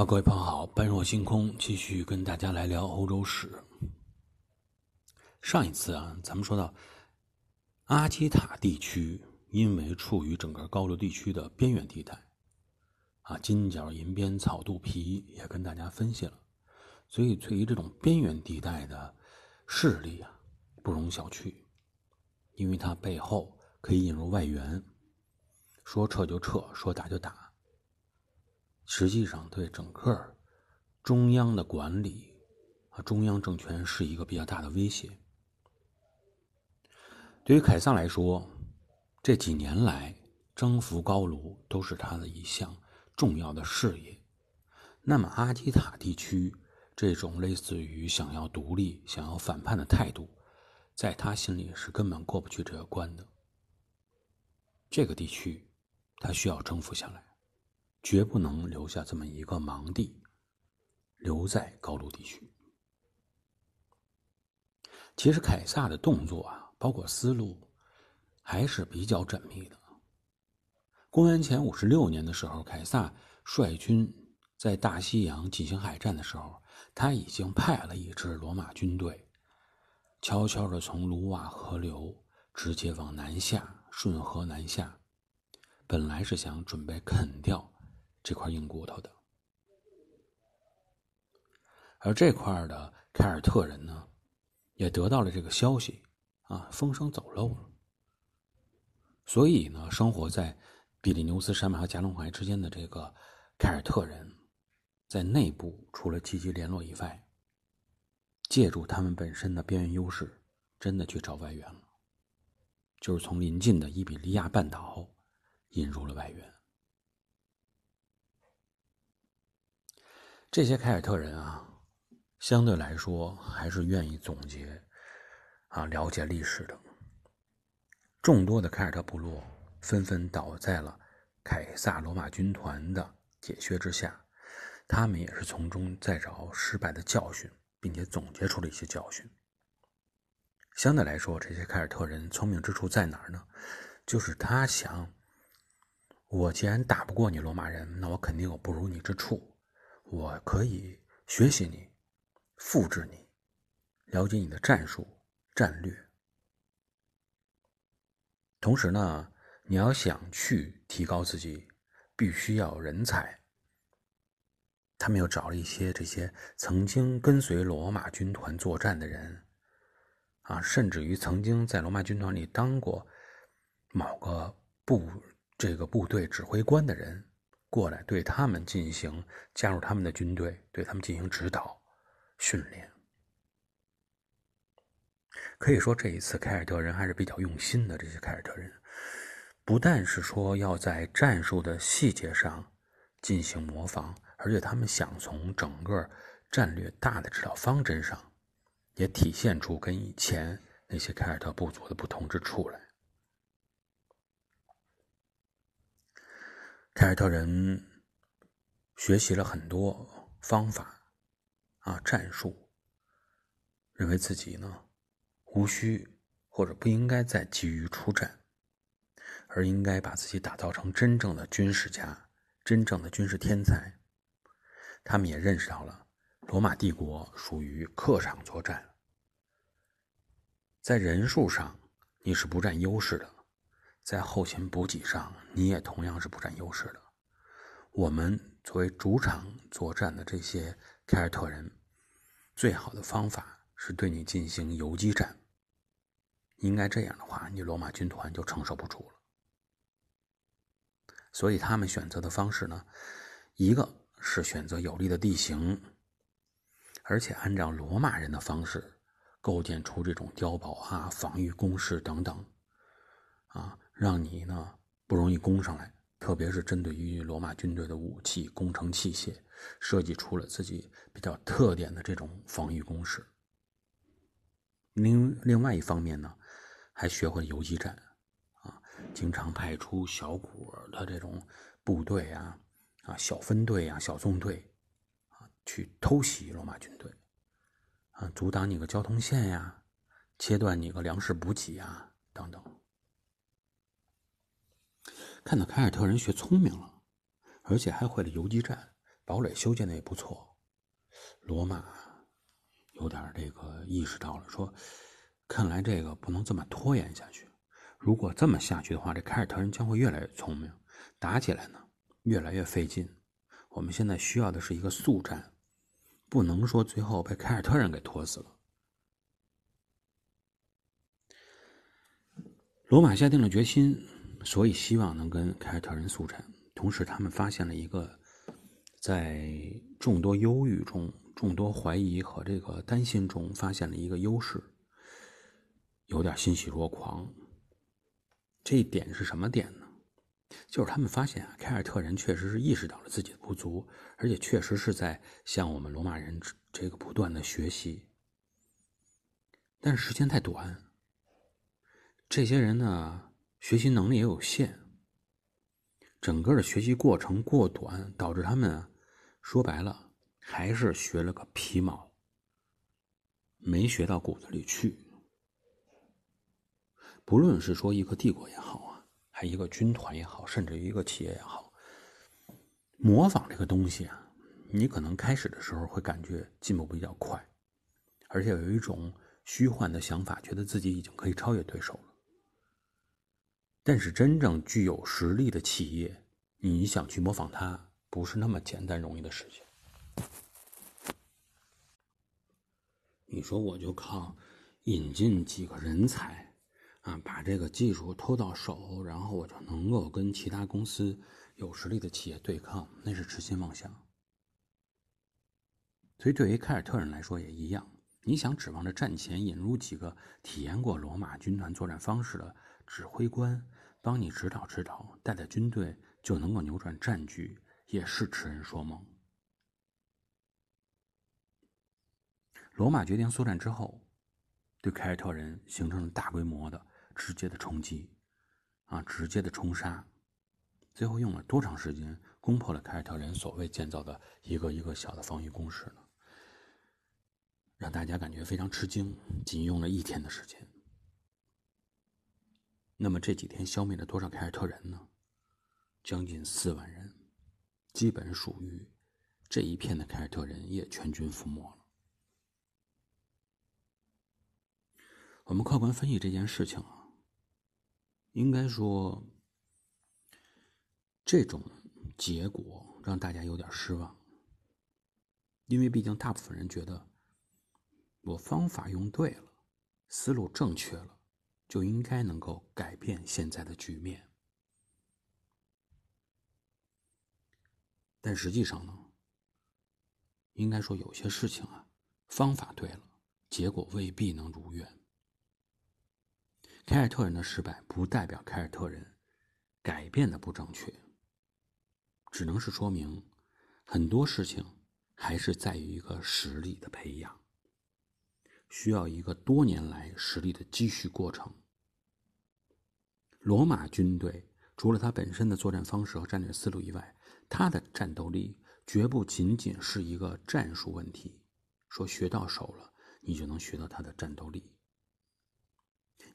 好，各位朋友好，般若星空继续跟大家来聊欧洲史。上一次啊，咱们说到阿基塔地区，因为处于整个高卢地区的边缘地带，啊，金角银边草肚皮也跟大家分析了，所以对于这种边缘地带的势力啊，不容小觑，因为它背后可以引入外援，说撤就撤，说打就打，实际上对整个中央的管理啊，中央政权是一个比较大的威胁。对于凯撒来说，这几年来征服高卢都是他的一项重要的事业。那么阿基塔地区这种类似于想要独立、想要反叛的态度，在他心里是根本过不去这个关的。这个地区他需要征服下来，绝不能留下这么一个盲地，留在高卢地区。其实凯撒的动作啊。包括思路还是比较缜密的。公元前五十六年的时候，凯撒率军在大西洋进行海战的时候，他已经派了一支罗马军队，悄悄的从卢瓦河流直接往南下，顺河南下，本来是想准备啃掉这块硬骨头的。而这块的凯尔特人呢，也得到了这个消息。啊，风声走漏了，所以呢，生活在比利牛斯山脉和加隆淮之间的这个凯尔特人，在内部除了积极联络以外，借助他们本身的边缘优势，真的去找外援了，就是从邻近的伊比利亚半岛引入了外援。这些凯尔特人啊，相对来说还是愿意总结。啊，了解历史的众多的凯尔特部落纷纷倒在了凯撒罗马军团的解削之下，他们也是从中再找失败的教训，并且总结出了一些教训。相对来说，这些凯尔特人聪明之处在哪儿呢？就是他想，我既然打不过你罗马人，那我肯定有不如你之处，我可以学习你，复制你，了解你的战术。战略。同时呢，你要想去提高自己，必须要人才。他们又找了一些这些曾经跟随罗马军团作战的人，啊，甚至于曾经在罗马军团里当过某个部这个部队指挥官的人，过来对他们进行加入他们的军队，对他们进行指导训练。可以说，这一次凯尔特人还是比较用心的。这些凯尔特人，不但是说要在战术的细节上进行模仿，而且他们想从整个战略大的指导方针上，也体现出跟以前那些凯尔特部族的不同之处来。凯尔特人学习了很多方法啊战术，认为自己呢。无需或者不应该再急于出战，而应该把自己打造成真正的军事家、真正的军事天才。他们也认识到了，罗马帝国属于客场作战，在人数上你是不占优势的，在后勤补给上你也同样是不占优势的。我们作为主场作战的这些凯尔特人，最好的方法是对你进行游击战。应该这样的话，你罗马军团就承受不住了。所以他们选择的方式呢，一个是选择有利的地形，而且按照罗马人的方式构建出这种碉堡啊、防御工事等等，啊，让你呢不容易攻上来。特别是针对于罗马军队的武器、工程器械，设计出了自己比较特点的这种防御工事。另另外一方面呢。还学会游击战，啊，经常派出小股的这种部队啊，啊，小分队啊，小纵队，啊，去偷袭罗马军队，啊，阻挡你个交通线呀，切断你个粮食补给呀，等等。看到凯尔特人学聪明了，而且还会了游击战，堡垒修建的也不错。罗马有点这个意识到了，说，看来这个不能这么拖延下去。如果这么下去的话，这凯尔特人将会越来越聪明，打起来呢越来越费劲。我们现在需要的是一个速战，不能说最后被凯尔特人给拖死了。罗马下定了决心，所以希望能跟凯尔特人速战。同时，他们发现了一个，在众多忧郁中、众多怀疑和这个担心中，发现了一个优势，有点欣喜若狂。这一点是什么点呢？就是他们发现啊，凯尔特人确实是意识到了自己的不足，而且确实是在向我们罗马人这个不断的学习，但是时间太短。这些人呢，学习能力也有限，整个的学习过程过短，导致他们说白了还是学了个皮毛，没学到骨子里去。不论是说一个帝国也好啊，还一个军团也好，甚至于一个企业也好，模仿这个东西啊，你可能开始的时候会感觉进步比较快，而且有一种虚幻的想法，觉得自己已经可以超越对手了。但是真正具有实力的企业，你想去模仿它，不是那么简单容易的事情。你说我就靠引进几个人才，啊，把这个技术偷到手，然后我就能够跟其他公司有实力的企业对抗，那是痴心妄想。所以，对于凯尔特人来说也一样，你想指望着战前引入几个体验过罗马军团作战方式的。指挥官帮你指导指导，带带军队就能够扭转战局，也是痴人说梦。罗马决定速战之后，对凯尔特人形成了大规模的、直接的冲击，啊，直接的冲杀。最后用了多长时间攻破了凯尔特人所谓建造的一个一个小的防御工事呢？让大家感觉非常吃惊，仅用了一天的时间。那么这几天消灭了多少凯尔特人呢？将近四万人，基本属于这一片的凯尔特人也全军覆没了。我们客观分析这件事情啊，应该说这种结果让大家有点失望，因为毕竟大部分人觉得我方法用对了，思路正确了。就应该能够改变现在的局面，但实际上呢，应该说有些事情啊，方法对了，结果未必能如愿。凯尔特人的失败不代表凯尔特人改变的不正确，只能是说明很多事情还是在于一个实力的培养，需要一个多年来实力的积蓄过程。罗马军队除了它本身的作战方式和战略思路以外，它的战斗力绝不仅仅是一个战术问题。说学到手了，你就能学到它的战斗力。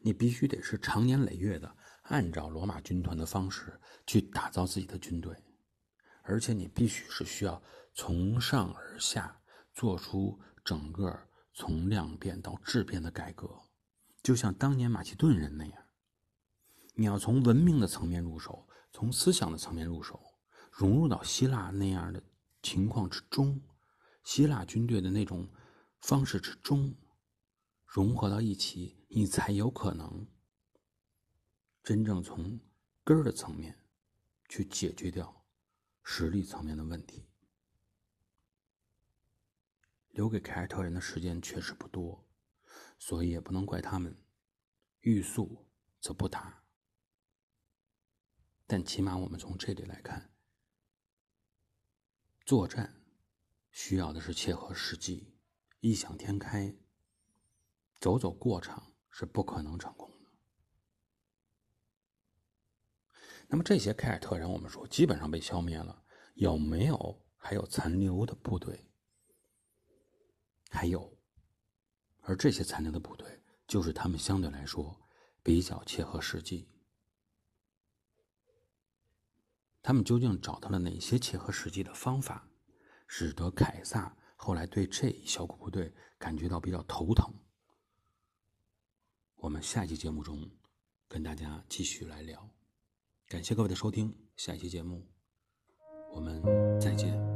你必须得是长年累月的按照罗马军团的方式去打造自己的军队，而且你必须是需要从上而下做出整个从量变到质变的改革，就像当年马其顿人那样。你要从文明的层面入手，从思想的层面入手，融入到希腊那样的情况之中，希腊军队的那种方式之中，融合到一起，你才有可能真正从根儿的层面去解决掉实力层面的问题。留给凯尔特人的时间确实不多，所以也不能怪他们欲速则不达。但起码我们从这里来看，作战需要的是切合实际、异想天开。走走过场是不可能成功的。那么这些凯尔特人，我们说基本上被消灭了，有没有还有残留的部队？还有，而这些残留的部队，就是他们相对来说比较切合实际。他们究竟找到了哪些切合实际的方法，使得凯撒后来对这一小股部队感觉到比较头疼。我们下期节目中跟大家继续来聊。感谢各位的收听，下期节目我们再见。